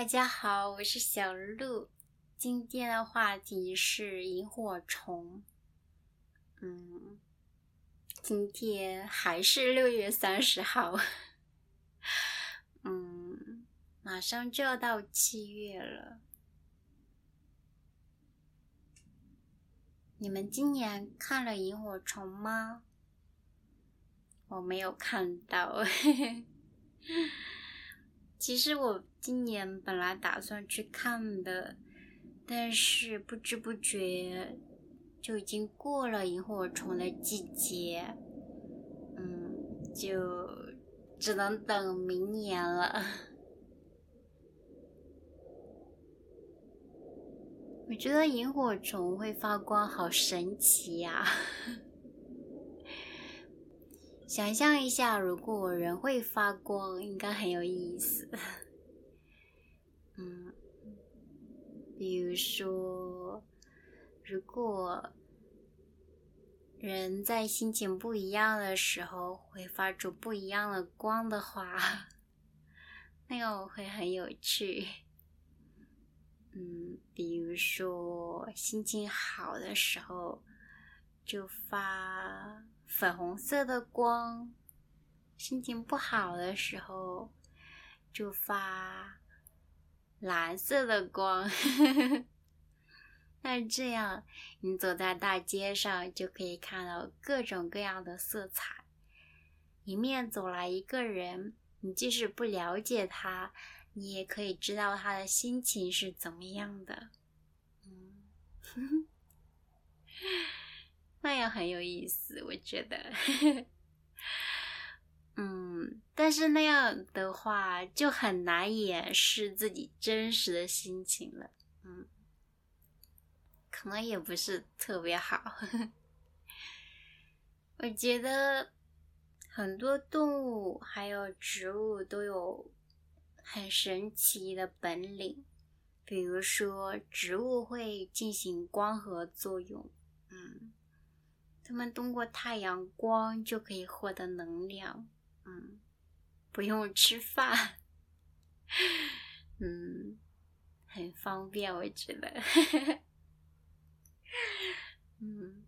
大家好，我是小鹿。今天的话题是萤火虫。嗯，今天还是六月三十号。嗯，马上就要到七月了。你们今年看了萤火虫吗？我没有看到。其实我今年本来打算去看的，但是不知不觉就已经过了萤火虫的季节，嗯，就只能等明年了。我觉得萤火虫会发光，好神奇呀！想象一下，如果人会发光，应该很有意思。嗯，比如说，如果人在心情不一样的时候会发出不一样的光的话，那个会很有趣。嗯，比如说心情好的时候就发。粉红色的光，心情不好的时候就发蓝色的光。那这样，你走在大街上就可以看到各种各样的色彩。迎面走来一个人，你即使不了解他，你也可以知道他的心情是怎么样的。嗯。哼 哼很有意思，我觉得。嗯，但是那样的话就很难掩饰自己真实的心情了。嗯，可能也不是特别好。我觉得很多动物还有植物都有很神奇的本领，比如说植物会进行光合作用。嗯。他们通过太阳光就可以获得能量，嗯，不用吃饭，嗯，很方便，我觉得，嗯，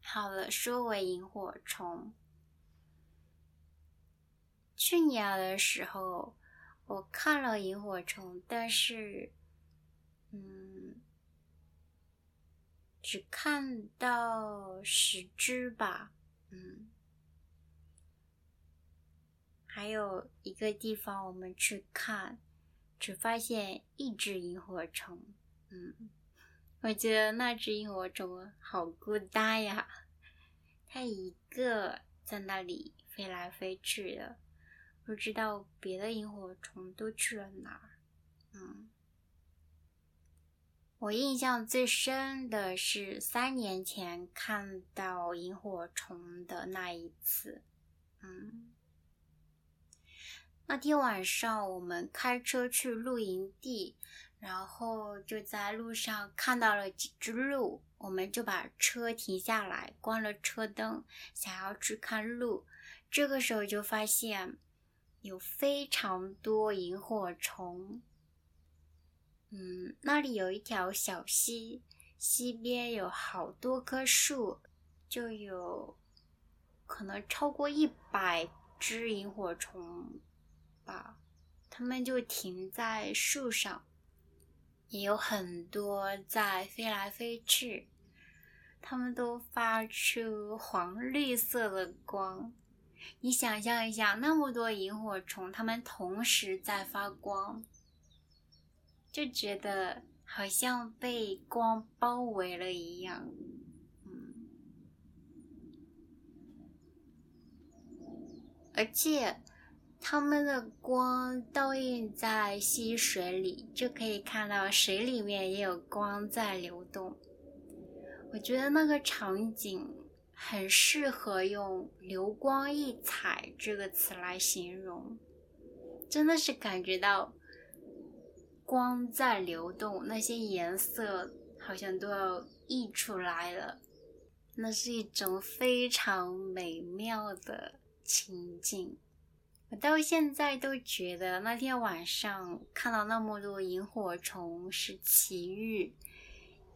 好了，说回萤火虫，去年的时候我看了萤火虫，但是，嗯。只看到十只吧，嗯，还有一个地方我们去看，只发现一只萤火虫，嗯，我觉得那只萤火虫好孤单呀，它一个在那里飞来飞去的，不知道别的萤火虫都去了哪儿，嗯。我印象最深的是三年前看到萤火虫的那一次。嗯，那天晚上我们开车去露营地，然后就在路上看到了几只鹿，我们就把车停下来，关了车灯，想要去看鹿。这个时候就发现有非常多萤火虫。嗯，那里有一条小溪，溪边有好多棵树，就有可能超过一百只萤火虫吧。它们就停在树上，也有很多在飞来飞去，它们都发出黄绿色的光。你想象一下，那么多萤火虫，它们同时在发光。就觉得好像被光包围了一样，而且它们的光倒映在溪水里，就可以看到水里面也有光在流动。我觉得那个场景很适合用“流光溢彩”这个词来形容，真的是感觉到。光在流动，那些颜色好像都要溢出来了。那是一种非常美妙的情境。我到现在都觉得那天晚上看到那么多萤火虫是奇遇，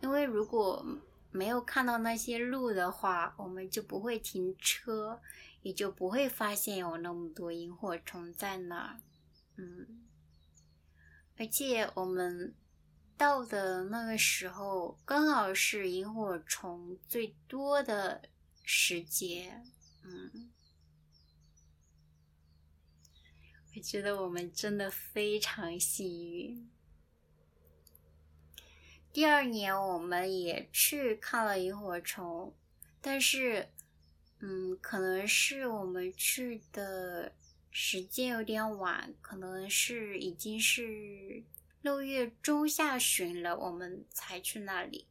因为如果没有看到那些路的话，我们就不会停车，也就不会发现有那么多萤火虫在那儿。嗯，而且我们到的那个时候刚好是萤火虫最多的时节。嗯。我觉得我们真的非常幸运。第二年我们也去看了萤火虫，但是，嗯，可能是我们去的时间有点晚，可能是已经是六月中下旬了，我们才去那里，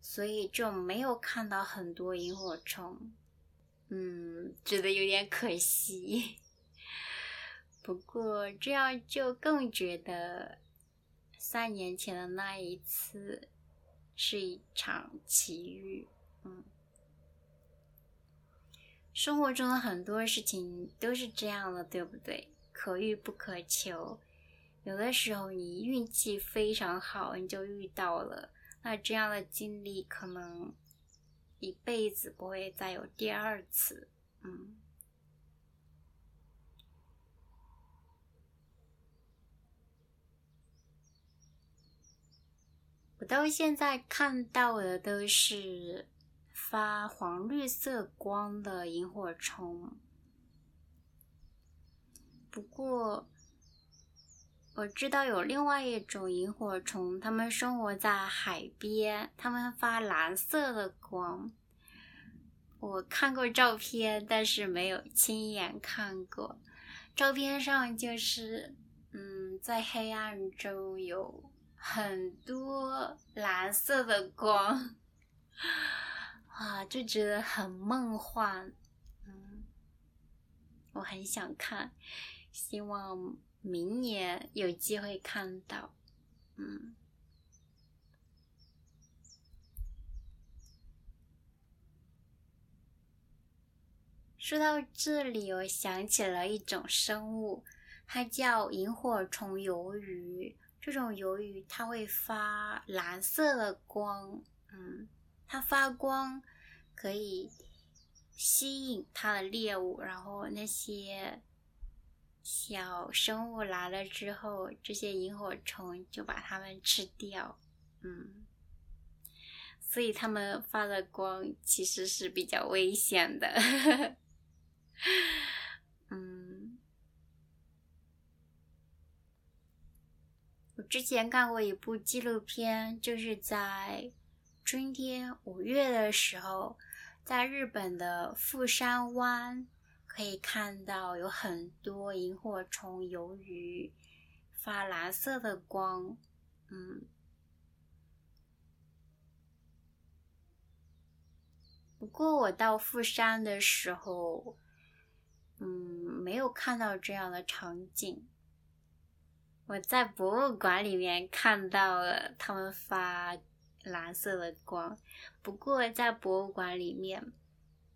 所以就没有看到很多萤火虫，嗯，觉得有点可惜。不过这样就更觉得三年前的那一次是一场奇遇。嗯，生活中的很多事情都是这样的，对不对？可遇不可求。有的时候你运气非常好，你就遇到了，那这样的经历可能一辈子不会再有第二次。嗯。我到现在看到的都是发黄绿色光的萤火虫，不过我知道有另外一种萤火虫，它们生活在海边，它们发蓝色的光。我看过照片，但是没有亲眼看过。照片上就是，嗯，在黑暗中有。很多蓝色的光，啊，就觉得很梦幻，嗯，我很想看，希望明年有机会看到，嗯。说到这里，我想起了一种生物，它叫萤火虫鱿鱼。这种鱿鱼它会发蓝色的光，嗯，它发光可以吸引它的猎物，然后那些小生物来了之后，这些萤火虫就把它们吃掉，嗯，所以它们发的光其实是比较危险的，嗯。我之前看过一部纪录片，就是在春天五月的时候，在日本的富山湾可以看到有很多萤火虫鱿鱼发蓝色的光，嗯。不过我到富山的时候，嗯，没有看到这样的场景。我在博物馆里面看到了他们发蓝色的光，不过在博物馆里面，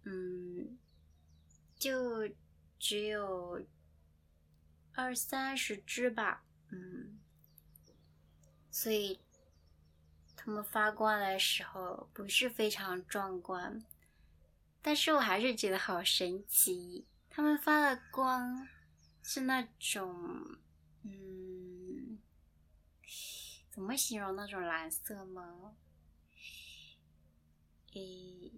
嗯，就只有二三十只吧，嗯，所以他们发光的时候不是非常壮观，但是我还是觉得好神奇，他们发的光是那种。嗯，怎么形容那种蓝色呢？诶，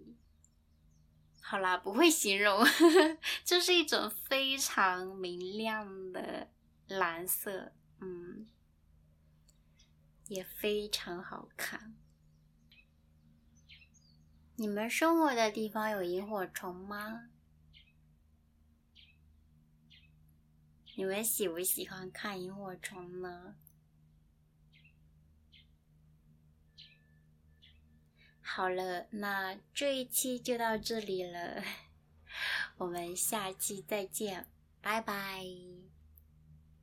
好啦，不会形容，就是一种非常明亮的蓝色，嗯，也非常好看。你们生活的地方有萤火虫吗？你们喜不喜欢看萤火虫呢？好了，那这一期就到这里了，我们下期再见，拜拜。